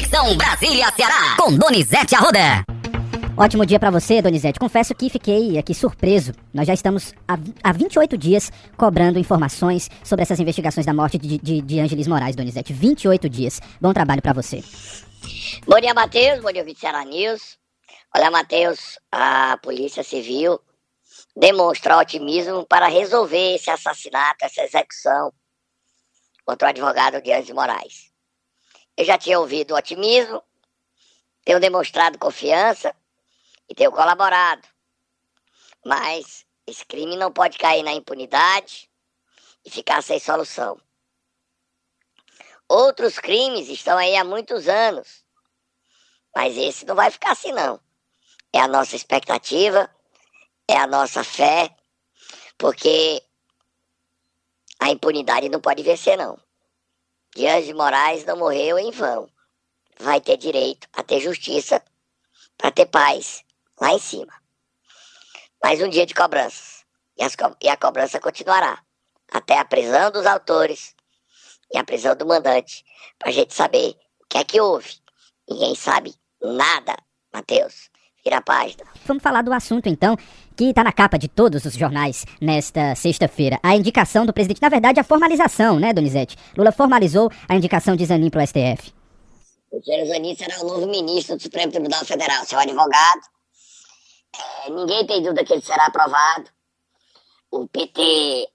Conexão Brasília-Ceará, com Donizete Arruda. Ótimo dia para você, Donizete. Confesso que fiquei aqui surpreso. Nós já estamos há, há 28 dias cobrando informações sobre essas investigações da morte de, de, de Angelis Moraes, Donizete. 28 dias. Bom trabalho para você. Bom dia, Matheus. Bom dia, Ceará News. Olha, Matheus, a Polícia Civil demonstra otimismo para resolver esse assassinato, essa execução contra o advogado Guilherme Moraes. Eu já tinha ouvido otimismo, tenho demonstrado confiança e tenho colaborado. Mas esse crime não pode cair na impunidade e ficar sem solução. Outros crimes estão aí há muitos anos, mas esse não vai ficar assim não. É a nossa expectativa, é a nossa fé, porque a impunidade não pode vencer, não. Dias de Moraes não morreu em vão. Vai ter direito a ter justiça para ter paz lá em cima. Mais um dia de cobranças. E, as, e a cobrança continuará até a prisão dos autores e a prisão do mandante, para a gente saber o que é que houve. Ninguém sabe nada, Matheus. Vira a página. Vamos falar do assunto então, que está na capa de todos os jornais nesta sexta-feira. A indicação do presidente, na verdade, a formalização, né, Donizete? Lula formalizou a indicação de Zanin para o STF. O senhor Zanin será o novo ministro do Supremo Tribunal Federal, seu advogado. É, ninguém tem dúvida que ele será aprovado. O PT,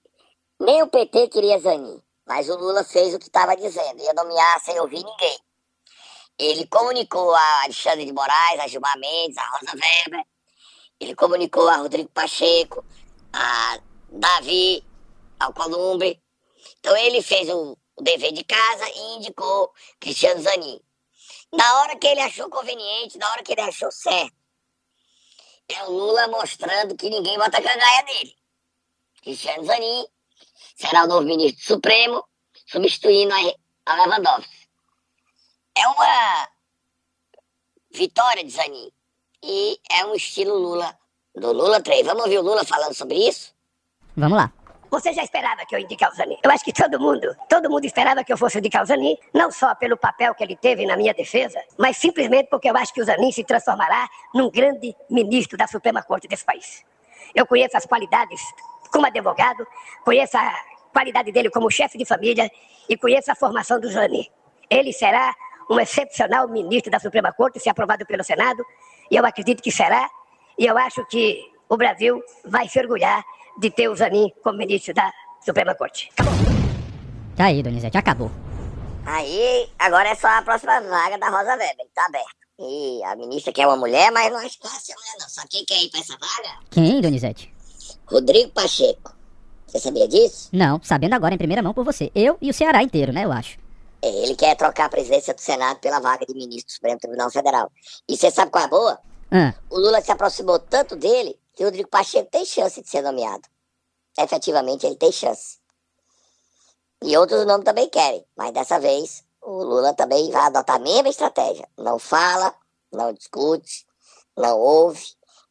nem o PT queria Zanin, mas o Lula fez o que estava dizendo, ia nomear sem ouvir ninguém. Ele comunicou a Alexandre de Moraes, a Gilmar Mendes, a Rosa Weber, ele comunicou a Rodrigo Pacheco, a Davi Alcolumbre. Então ele fez o, o dever de casa e indicou Cristiano Zanin. Na hora que ele achou conveniente, na hora que ele achou certo. É o Lula mostrando que ninguém bota cangaia nele. Cristiano Zanin será o novo ministro Supremo, substituindo a Lewandowski é uma vitória de Zanin. E é um estilo Lula, do Lula 3. Vamos ouvir o Lula falando sobre isso? Vamos lá. Você já esperava que eu indicasse o Zanin? Eu acho que todo mundo, todo mundo esperava que eu fosse indicar o Zanin, não só pelo papel que ele teve na minha defesa, mas simplesmente porque eu acho que o Zanin se transformará num grande ministro da Suprema Corte desse país. Eu conheço as qualidades como advogado, conheço a qualidade dele como chefe de família e conheço a formação do Zanin. Ele será um excepcional ministro da Suprema Corte, se aprovado pelo Senado, e eu acredito que será, e eu acho que o Brasil vai se orgulhar de ter o Zanin como ministro da Suprema Corte. Acabou. Tá aí, Donizete, acabou. Aí, agora é só a próxima vaga da Rosa Weber, tá aberto. E a ministra quer uma mulher, mas não acho que vai ser mulher não. Só quem quer ir pra essa vaga? Quem, Donizete? Rodrigo Pacheco. Você sabia disso? Não, sabendo agora em primeira mão por você. Eu e o Ceará inteiro, né, eu acho. Ele quer trocar a presidência do Senado pela vaga de ministro do Supremo Tribunal Federal. E você sabe qual é a boa? Ah. O Lula se aproximou tanto dele que o Rodrigo Pacheco tem chance de ser nomeado. Efetivamente, ele tem chance. E outros nomes também querem, mas dessa vez o Lula também vai adotar a mesma estratégia. Não fala, não discute, não ouve,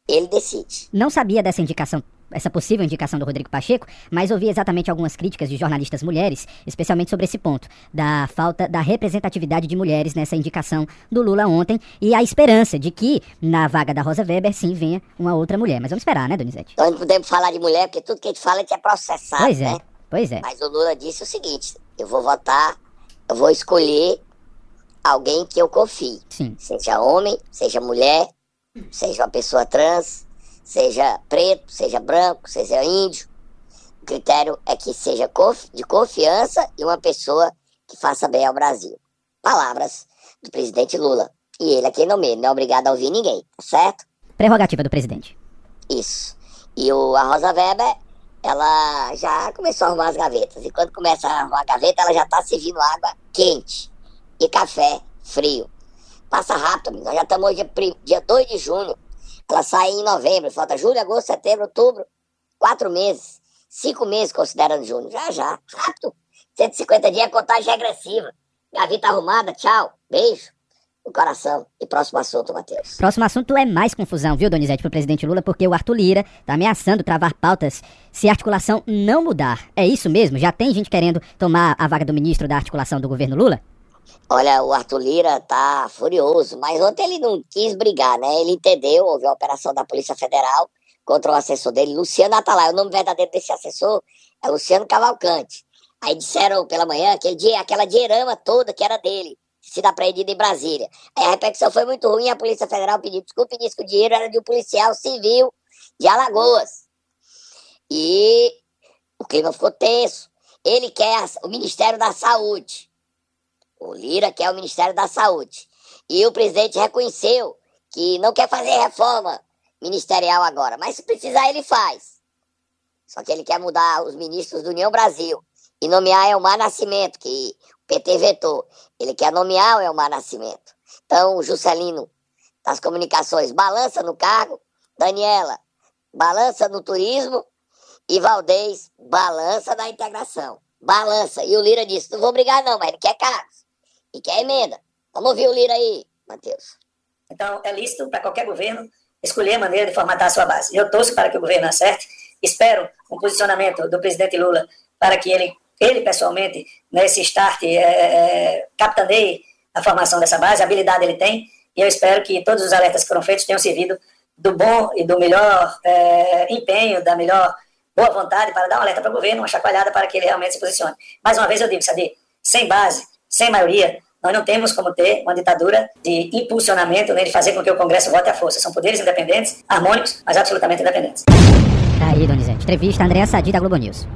ele decide. Não sabia dessa indicação essa possível indicação do Rodrigo Pacheco, mas ouvi exatamente algumas críticas de jornalistas mulheres, especialmente sobre esse ponto, da falta da representatividade de mulheres nessa indicação do Lula ontem e a esperança de que na vaga da Rosa Weber sim venha uma outra mulher. Mas vamos esperar, né, Donizete? Nós não podemos falar de mulher porque tudo que a gente fala é processado, pois é, né? Pois é. Mas o Lula disse o seguinte: eu vou votar, eu vou escolher alguém que eu confie. Sim. Seja homem, seja mulher, seja uma pessoa trans, seja preto, seja branco, seja índio. O critério é que seja de confiança e uma pessoa que faça bem ao Brasil. Palavras do presidente Lula. E ele é quem nomeia, não é obrigado a ouvir ninguém, tá certo? Prerrogativa do presidente. Isso. E o, a Rosa Weber, ela já começou a arrumar as gavetas. E quando começa a arrumar a gaveta, ela já está servindo água quente e café frio. Passa rápido, nós já estamos hoje dia 2 de junho. Ela sai em novembro, falta julho, agosto, setembro, outubro. Quatro meses. Cinco meses considerando junho. Já, já. Rápido. 150 dias, contagem regressiva. Gaveta arrumada, tchau. Beijo no coração. E próximo assunto, Matheus. Próximo assunto é mais confusão, viu, Donizete, pro presidente Lula, porque o Arthur Lira tá ameaçando travar pautas se a articulação não mudar. É isso mesmo? Já tem gente querendo tomar a vaga do ministro da articulação do governo Lula? Olha, o Arthur Lira tá furioso, mas ontem ele não quis brigar, né? Ele entendeu, houve a operação da Polícia Federal contra o assessor dele, Luciano Atalay. O nome verdadeiro desse assessor é Luciano Cavalcante. Aí disseram pela manhã aquele dia, aquela dinheirama toda que era dele, sido apreendido em Brasília. Aí a repercussão foi muito ruim, a Polícia Federal pediu desculpa e disse que o dinheiro era de um policial civil de Alagoas. E o clima ficou tenso. Ele quer o Ministério da Saúde. O Lira quer o Ministério da Saúde. E o presidente reconheceu que não quer fazer reforma ministerial agora, mas se precisar ele faz. Só que ele quer mudar os ministros do União Brasil e nomear Elmar Nascimento, que o PT vetou. Ele quer nomear o Elmar Nascimento. Então, o Juscelino das comunicações balança no cargo, Daniela balança no turismo e Valdez balança na integração. Balança. E o Lira disse: não vou brigar, não, mas ele quer cargos e quer emenda. Vamos ouvir o Lira aí, Matheus. Então, é lícito para qualquer governo escolher a maneira de formatar a sua base. Eu torço para que o governo acerte, espero um posicionamento do presidente Lula para que ele, ele pessoalmente, nesse start, é, é, capitaneie a formação dessa base, a habilidade ele tem, e eu espero que todos os alertas que foram feitos tenham servido do bom e do melhor é, empenho, da melhor boa vontade para dar um alerta para o governo, uma chacoalhada para que ele realmente se posicione. Mais uma vez eu digo, Sadi, sem base, sem maioria, nós não temos como ter uma ditadura de impulsionamento nem de fazer com que o Congresso vote à força. São poderes independentes, harmônicos, mas absolutamente independentes. Tá aí, Donizete. Entrevista Andréa Sadi da Globo News.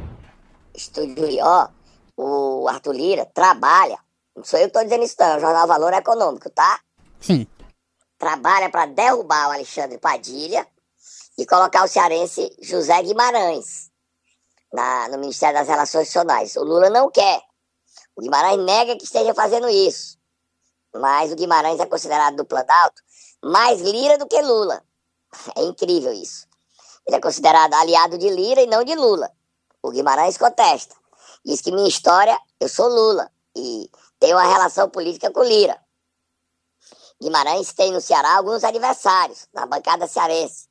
Estúdio, ó, o Arthur Lira trabalha, não sou eu que estou dizendo isso não, é o Jornal Valor Econômico, tá? Sim. Trabalha para derrubar o Alexandre Padilha e colocar o cearense José Guimarães na, no Ministério das Relações Institucionais. O Lula não quer. O Guimarães nega que esteja fazendo isso. Mas o Guimarães é considerado do Planalto mais Lira do que Lula. É incrível isso. Ele é considerado aliado de Lira e não de Lula. O Guimarães contesta. Diz que minha história, eu sou Lula. E tenho uma relação política com Lira. Guimarães tem no Ceará alguns adversários na bancada cearense.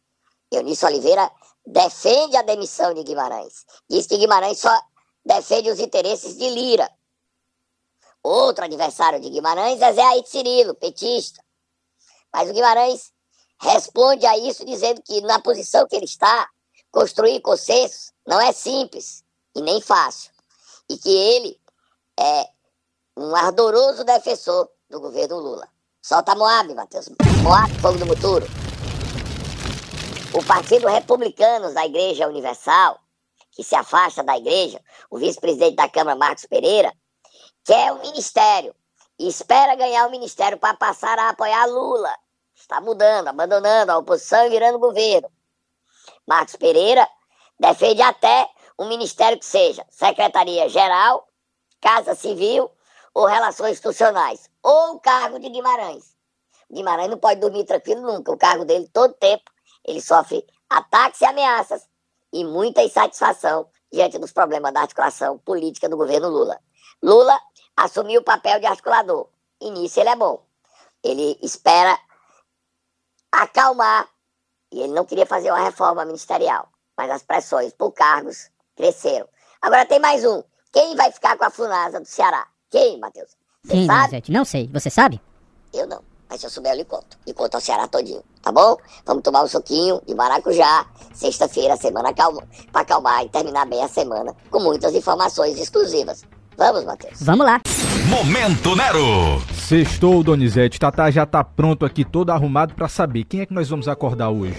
Eunice Oliveira defende a demissão de Guimarães. Diz que Guimarães só defende os interesses de Lira. Outro adversário de Guimarães é Zé Aite Cirilo, petista. Mas o Guimarães responde a isso dizendo que na posição que ele está, construir consensos não é simples e nem fácil. E que ele é um ardoroso defensor do governo Lula. Solta Moab, Matheus. Moab, fogo do muturo. O Partido Republicano da Igreja Universal, que se afasta da igreja, o vice-presidente da Câmara, Marcos Pereira, quer o ministério e espera ganhar o ministério para passar a apoiar Lula. Está mudando, abandonando a oposição e virando governo. Marcos Pereira defende até um ministério que seja Secretaria-Geral, Casa Civil ou Relações Institucionais, ou o cargo de Guimarães. Guimarães não pode dormir tranquilo nunca, o cargo dele todo tempo ele sofre ataques e ameaças e muita insatisfação diante dos problemas da articulação política do governo Lula. Lula assumiu o papel de articulador. E nisso ele é bom. Ele espera acalmar. E ele não queria fazer uma reforma ministerial. Mas as pressões por cargos cresceram. Agora tem mais um. Quem vai ficar com a Funasa do Ceará? Quem, Matheus? Quem, sabe? Não sei. Você sabe? Eu não. Mas se eu souber, eu lhe conto. E conto ao Ceará todinho, tá bom? Vamos tomar um suquinho de maracujá. Sexta-feira, semana calma, pra acalmar e terminar bem a semana com muitas informações exclusivas. Vamos, Matheus. Vamos lá. Momento Nero. Sextou, Donizete. Tatá já tá pronto aqui, todo arrumado para saber quem é que nós vamos acordar hoje.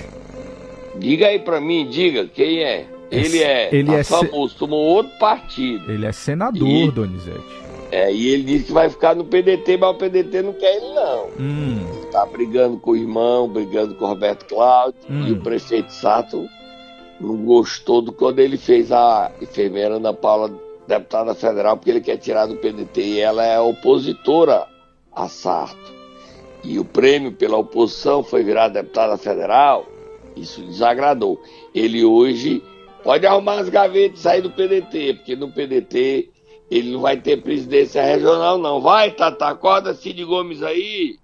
Diga aí pra mim, diga, quem é? Ele é, ele tá é famoso, tomou outro partido. Ele é senador, E- Donizete. É, e ele disse que vai ficar no PDT, mas o PDT não quer ele, não. Hum, Tá brigando com o irmão, brigando com o Roberto Cláudio. Hum. E o prefeito Sato não gostou do quando ele fez a enfermeira Ana Paula deputada federal, porque ele quer tirar do PDT. E ela é opositora a Sarto. E o prêmio pela oposição foi virar deputada federal. Isso desagradou. Ele hoje pode arrumar as gavetas e sair do PDT, porque no PDT ele não vai ter presidência regional, não. Vai, Tata, acorda Cid Gomes aí.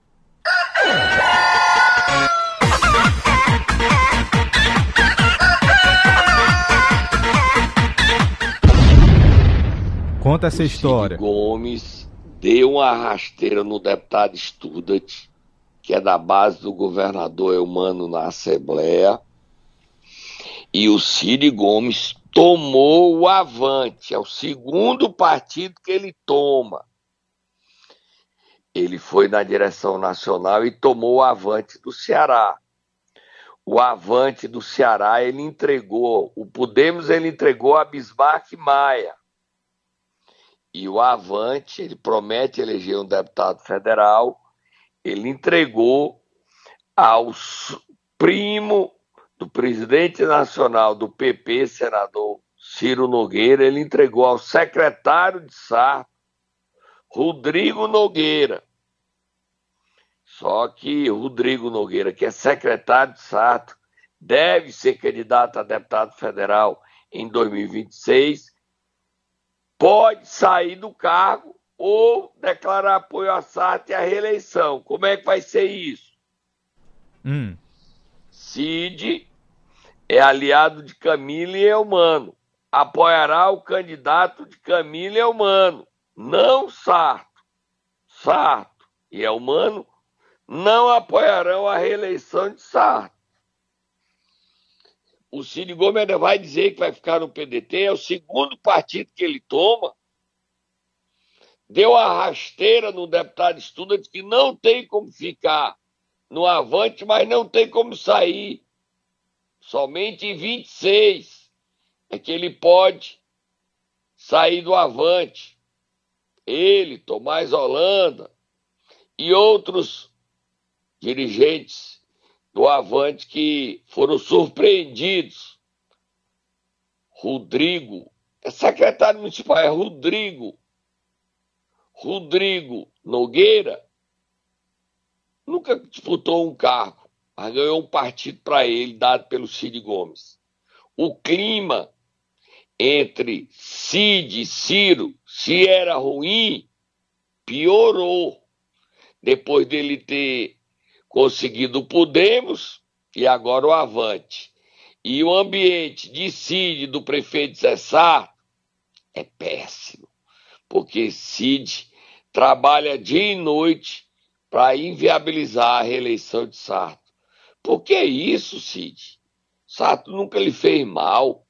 Conta essa O história. Cid Gomes deu uma rasteira no deputado Studat, que é da base do governador Eumano na Assembleia, e o Cid Gomes tomou o avante, é o segundo partido que ele toma. Ele foi na direção nacional e tomou o avante do Ceará. O avante do Ceará ele entregou, o Podemos ele entregou a Bismarck Maia. E o avante, ele promete eleger um deputado federal, ele entregou ao primo do presidente nacional do PP, senador Ciro Nogueira, ele entregou ao secretário de Sarto, Rodrigo Nogueira. Só que Rodrigo Nogueira, que é secretário de Sarto, deve ser candidato a deputado federal em 2026, pode sair do cargo ou declarar apoio a Sarto e a reeleição. Como é que vai ser isso? Hum. Cid é aliado de Camila e Elmano. Apoiará o candidato de Camila e Elmano, não Sarto. Sarto e Elmano não apoiarão a reeleição de Sarto. O Cid Gomes vai dizer que vai ficar no PDT, é o segundo partido que ele toma. Deu a rasteira no deputado estudante que não tem como ficar no avante, mas não tem como sair. Somente em 26 é que ele pode sair do avante. Ele, Tomás Holanda e outros dirigentes do avante que foram surpreendidos. Rodrigo, é secretário municipal, é Rodrigo. Rodrigo Nogueira nunca disputou um cargo, mas ganhou um partido para ele, dado pelo Cid Gomes. O clima entre Cid e Ciro, se era ruim, piorou. Depois dele ter conseguido o Podemos e agora o Avante. E o ambiente de Cid, do prefeito Cessar, é péssimo. Porque Cid trabalha dia e noite para inviabilizar a reeleição de Sarto. Por que isso, Cid? Sarto nunca lhe fez mal,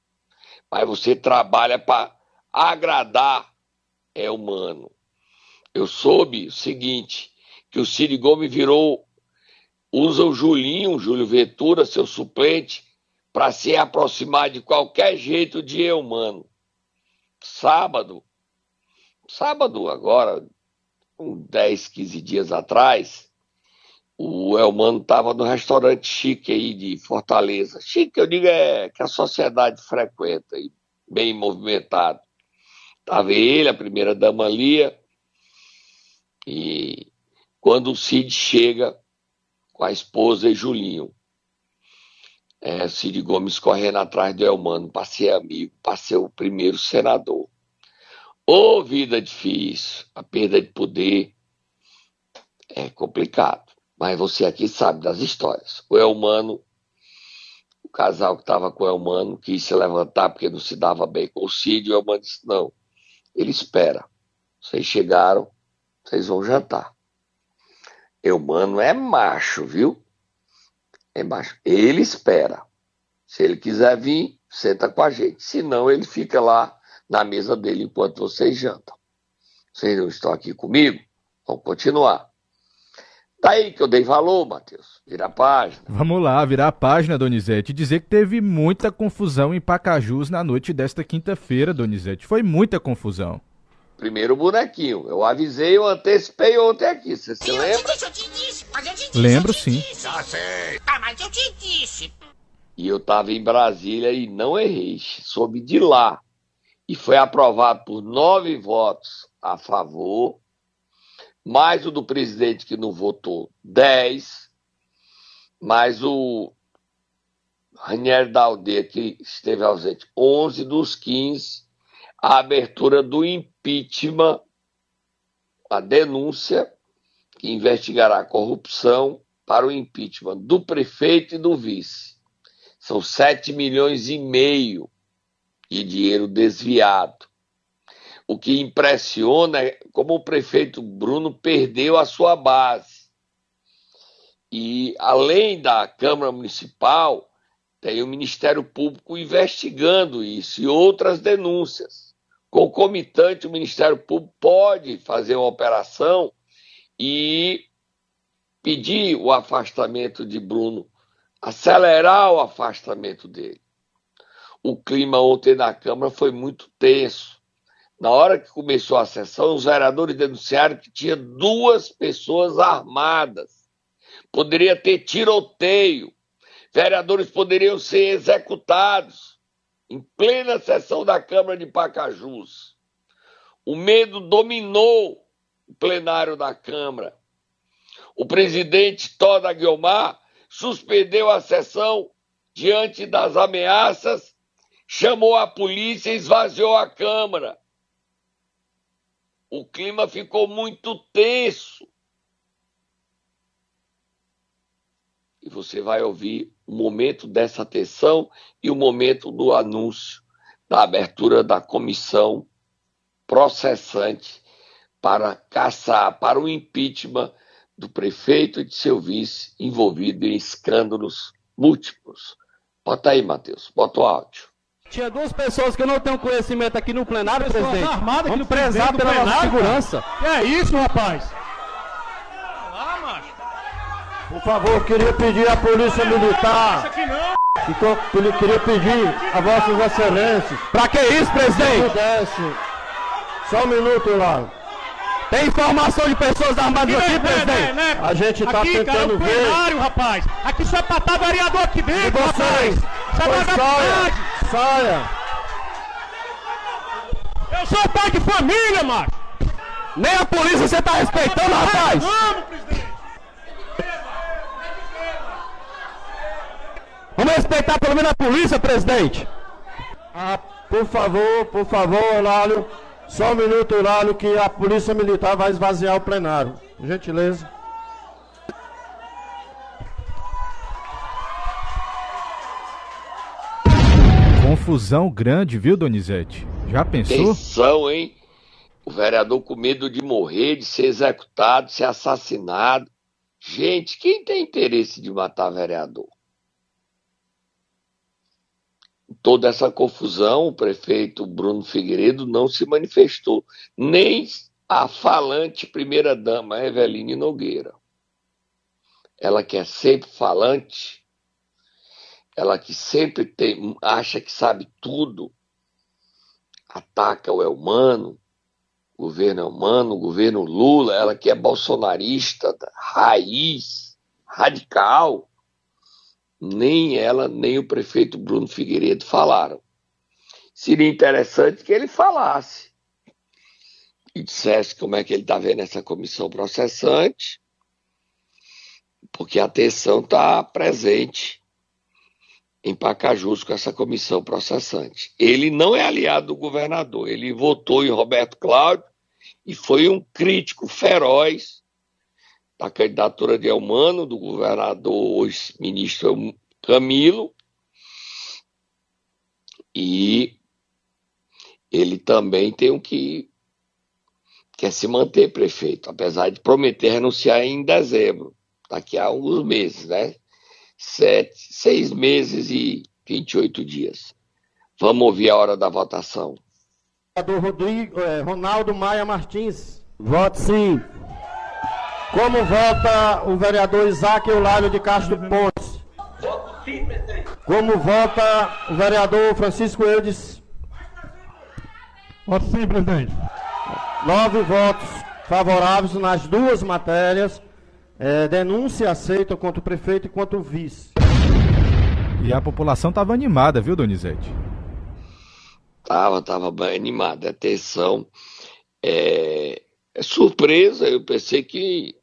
mas você trabalha para agradar é humano. Eu soube o seguinte, que o Cid Gomes virou, usa o Julinho, Júlio Ventura, seu suplente, para se aproximar de qualquer jeito de eu, humano. Sábado, sábado agora, uns 10, 15 dias atrás, o Elmano estava no restaurante chique aí de Fortaleza. Chique, eu digo, é que a sociedade frequenta e bem movimentado. Estava ele, a primeira dama Lia, e quando o Cid chega com a esposa e Julinho, é, Cid Gomes correndo atrás do Elmano para ser amigo, para ser o primeiro senador. Ô, oh, vida difícil, a perda de poder é complicado. Mas você aqui sabe das histórias. O Elmano, o casal que estava com o Elmano, quis se levantar porque não se dava bem com o Cid. O Elmano disse: Não, ele espera. Vocês chegaram, vocês vão jantar. Elmano é macho, viu? É macho. Ele espera. Se ele quiser vir, senta com a gente. Se não, ele fica lá na mesa dele enquanto vocês jantam. Vocês não estão aqui comigo? Vamos continuar. Daí que eu dei valor, Matheus. Vira a página. Vamos lá, virar a página, Donizete. Dizer que teve muita confusão em Pacajus na noite desta quinta-feira, Donizete. Foi muita confusão. Primeiro bonequinho. Eu avisei, eu antecipei ontem aqui. Você se lembra? Eu te disse, eu te disse, mas eu te disse. Lembro sim. Já sei. Ah, mas eu te disse. E eu estava em Brasília e não errei. Soube de lá e foi aprovado por nove votos a favor, mais o do presidente que não votou, dez, mais o Ranieri da Aldeia, que esteve ausente, onze dos quinze, a abertura do impeachment, a denúncia que investigará a corrupção para o impeachment do prefeito e do vice. São sete milhões e meio de dinheiro desviado. o que impressiona é como o prefeito Bruno perdeu a sua base. E além da Câmara Municipal, tem o Ministério Público investigando isso e outras denúncias. Concomitante, o Ministério Público pode fazer uma operação e pedir o afastamento de Bruno, acelerar o afastamento dele. O clima ontem na Câmara foi muito tenso. Na hora que começou a sessão, os vereadores denunciaram que tinha duas pessoas armadas. Poderia ter tiroteio. Vereadores poderiam ser executados em plena sessão da Câmara de Pacajus. O medo dominou o plenário da Câmara o presidente Toda Guiomar suspendeu a sessão diante das ameaças, chamou a polícia e esvaziou a Câmara. O clima ficou muito tenso. E você vai ouvir o momento dessa tensão e o momento do anúncio da abertura da comissão processante para caçar, para o impeachment do prefeito e de seu vice envolvido em escândalos múltiplos. Bota aí, Matheus, bota o áudio. Tinha duas pessoas que eu não tenho conhecimento aqui no plenário, pessoas presidente. Armadas Vamos prezar pela plenário, nossa segurança. Que é isso, rapaz? Por favor, queria pedir à Polícia Militar. Aqui. Que queria pedir a Vossas Excelências. Pra que isso, presidente? Só um minuto, lá. Tem informação de pessoas armadas aqui, né, presidente? né, né? A gente tá aqui, cara, é tentando o ver. plenário, rapaz. Aqui só é pra estar vereador aqui E dentro, rapaz. vocês? Isso é vagabundagem. saia, saia. Eu sou pai de família, macho. Nem a polícia você tá respeitando, rapaz? Vamos, presidente. Vamos respeitar pelo menos a polícia, presidente. Ah, por favor, por favor, Olálio. Só um minuto, Olálio, que a Polícia Militar vai esvaziar o plenário. Gentileza. Confusão grande, viu, Donizete? Já pensou? Tensão, hein? O vereador com medo de morrer, de ser executado, de ser assassinado. Gente, quem tem interesse de matar vereador? Toda essa confusão, o prefeito Bruno Figueiredo não se manifestou, nem a falante primeira-dama Eveline Nogueira. Ela que é sempre falante, ela que sempre tem, acha que sabe tudo, ataca o Elmano, o governo Elmano, o governo Lula, ela que é bolsonarista, raiz, radical, nem ela, nem o prefeito Bruno Figueiredo falaram. Seria interessante que ele falasse e dissesse como é que ele está vendo essa comissão processante, porque a atenção está presente em Pacajus com essa comissão processante. Ele não é aliado do governador, ele votou em Roberto Cláudio e foi um crítico feroz da candidatura de Elmano, do governador, hoje ministro Camilo, e ele também tem o que quer se manter prefeito, apesar de prometer renunciar em dezembro, daqui a alguns meses, né? Sete, seis meses e 28 dias. Vamos ouvir a hora da votação. Do Rodrigo, é, Ronaldo Maia Martins. Voto sim. Como vota o vereador Isaac Eulálio de Castro Pontes? Como vota o vereador Francisco Eudes? Voto sim, presidente. Nove votos favoráveis nas duas matérias. É, denúncia aceita contra o prefeito e contra o vice. E a população estava animada, viu, Donizete? Tava, tava bem animada. Atenção. É, é surpresa, eu pensei que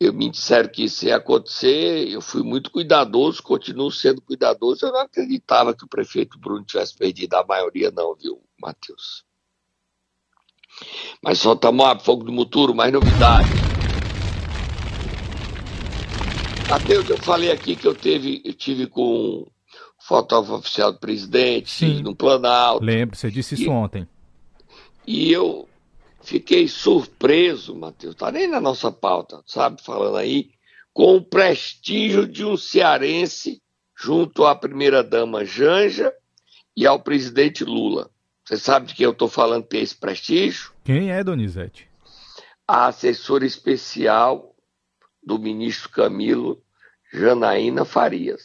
eu me disseram que isso ia acontecer, eu fui muito cuidadoso, continuo sendo cuidadoso. Eu não acreditava que o prefeito Bruno tivesse perdido a maioria, não, viu, Matheus? Mas só tomar fogo do muturo, mais novidade. Matheus, eu falei aqui que eu, teve, eu tive com o fotógrafo oficial do presidente, Sim. no Planalto. Lembro, você disse isso E- ontem. E eu fiquei surpreso, Matheus, tá nem na nossa pauta, sabe, falando aí, com o prestígio de um cearense junto à primeira-dama Janja e ao presidente Lula. Você sabe de quem eu estou falando ter esse prestígio? Quem é Donizete? A assessora especial do ministro Camilo, Janaína Farias.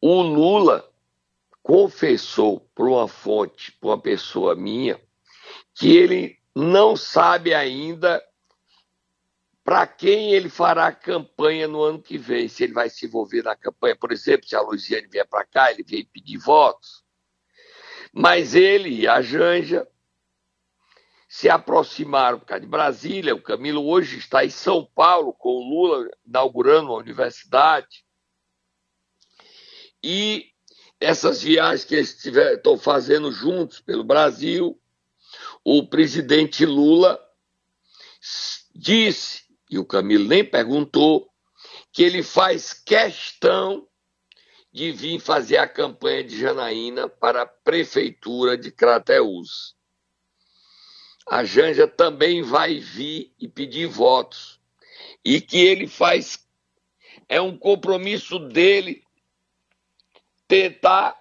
O Lula confessou para uma fonte, para uma pessoa minha, que ele não sabe ainda para quem ele fará campanha no ano que vem, se ele vai se envolver na campanha, por exemplo, se a Luiziane vier para cá, ele vem pedir votos. Mas ele e a Janja se aproximaram por causa de Brasília. O Camilo hoje está em São Paulo com o Lula inaugurando uma universidade. E essas viagens que eles estão fazendo juntos pelo Brasil, o presidente Lula disse e o Camilo nem perguntou, que ele faz questão de vir fazer a campanha de Janaína para a prefeitura de Crateús. A Janja também vai vir e pedir votos. E que ele faz é um compromisso dele tentar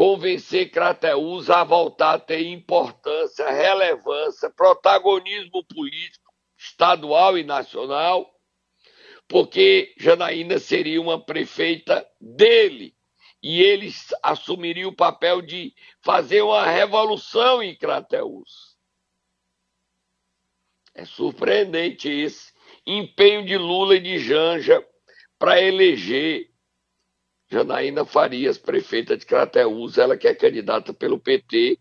convencer Crateús a voltar a ter importância, relevância, protagonismo político estadual e nacional, porque Janaína seria uma prefeita dele e ele assumiria o papel de fazer uma revolução em Crateús. É surpreendente esse empenho de Lula e de Janja para eleger Janaína Farias, prefeita de Crateús, ela que é candidata pelo PT,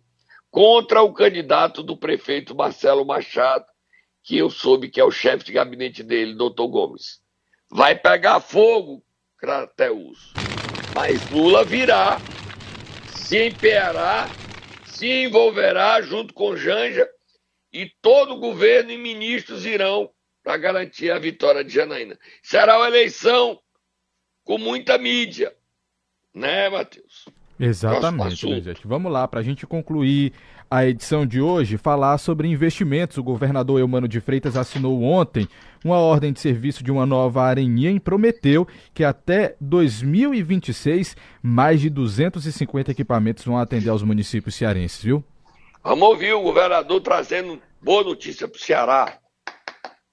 contra o candidato do prefeito Marcelo Machado, que eu soube que é o chefe de gabinete dele, doutor Gomes. Vai pegar fogo, Crateus. Mas Lula virá, se empenhará, se envolverá junto com Janja e todo o governo e ministros irão para garantir a vitória de Janaína. Será uma eleição com muita mídia, né, Matheus? Exatamente, Presidente. Vamos lá, para a gente concluir a edição de hoje, falar sobre investimentos. O governador Eumano de Freitas assinou ontem uma ordem de serviço de uma nova areninha e prometeu que até 2026 mais de 250 equipamentos vão atender aos municípios cearenses, viu? Vamos ouvir o governador trazendo boa notícia para o Ceará.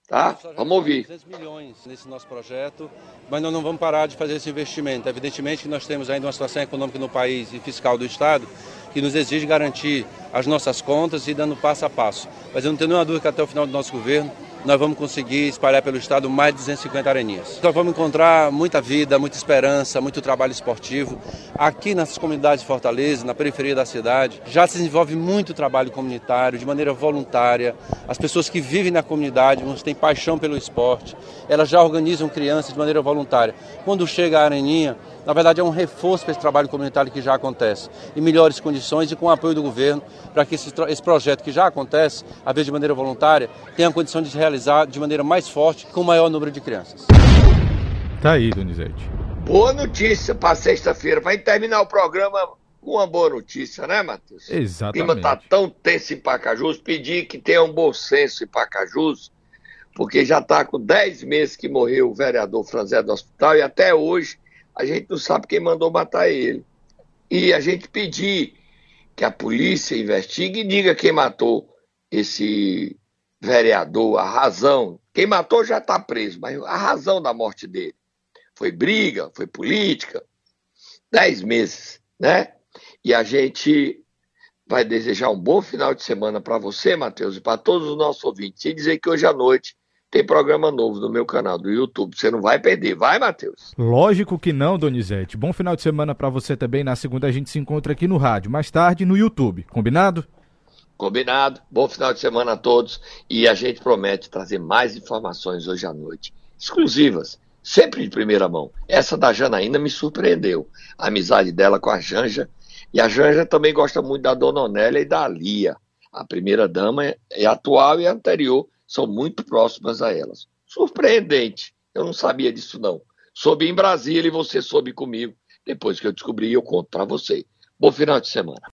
Tá? Vamos ouvir. 200 milhões nesse nosso projeto, mas nós não vamos parar de fazer esse investimento. Evidentemente que nós temos ainda uma situação econômica no país e fiscal do Estado que nos exige garantir as nossas contas e dando passo a passo. Mas eu não tenho nenhuma dúvida que até o final do nosso governo nós vamos conseguir espalhar pelo estado mais de 250 areninhas. Nós vamos encontrar muita vida, muita esperança, muito trabalho esportivo. Aqui nas comunidades de Fortaleza, na periferia da cidade, já se desenvolve muito trabalho comunitário, de maneira voluntária. As pessoas que vivem na comunidade, uns têm paixão pelo esporte, elas já organizam crianças de maneira voluntária. Quando chega a areninha, na verdade é um reforço para esse trabalho comunitário que já acontece, em melhores condições e com o apoio do governo, para que esse, esse projeto que já acontece, a vez de maneira voluntária, tenha a condição de se realizar de maneira mais forte, com o maior número de crianças. Tá aí, Donizete. Boa notícia para sexta-feira, para terminar o programa com uma boa notícia, né, Matheus? Exatamente. O clima tá tão tenso em Pacajus, pedir que tenha um bom senso em Pacajus, porque já está com 10 meses que morreu o vereador Franzé do hospital e até hoje a gente não sabe quem mandou matar ele. E a gente pedir que a polícia investigue e diga quem matou esse vereador, a razão. Quem matou já está preso, mas a razão da morte dele foi briga, foi política. Dez meses, né? E a gente vai desejar um bom final de semana para você, Matheus, e para todos os nossos ouvintes. E dizer que hoje à noite tem programa novo no meu canal do YouTube. Você não vai perder, vai, Matheus? Lógico que não, Donizete. Bom final de semana para você também. Na segunda a gente se encontra aqui no rádio, mais tarde no YouTube. Combinado? Combinado. Bom final de semana a todos. E a gente promete trazer mais informações hoje à noite, exclusivas, sempre de primeira mão. Essa da Janaína me surpreendeu. A amizade dela com a Janja. E a Janja também gosta muito da Dona Onélia e da Lia. A primeira dama é atual e anterior são muito próximas a elas. Surpreendente, eu não sabia disso não. Soube em Brasília e você soube comigo. Depois que eu descobri, eu conto para você. Bom final de semana.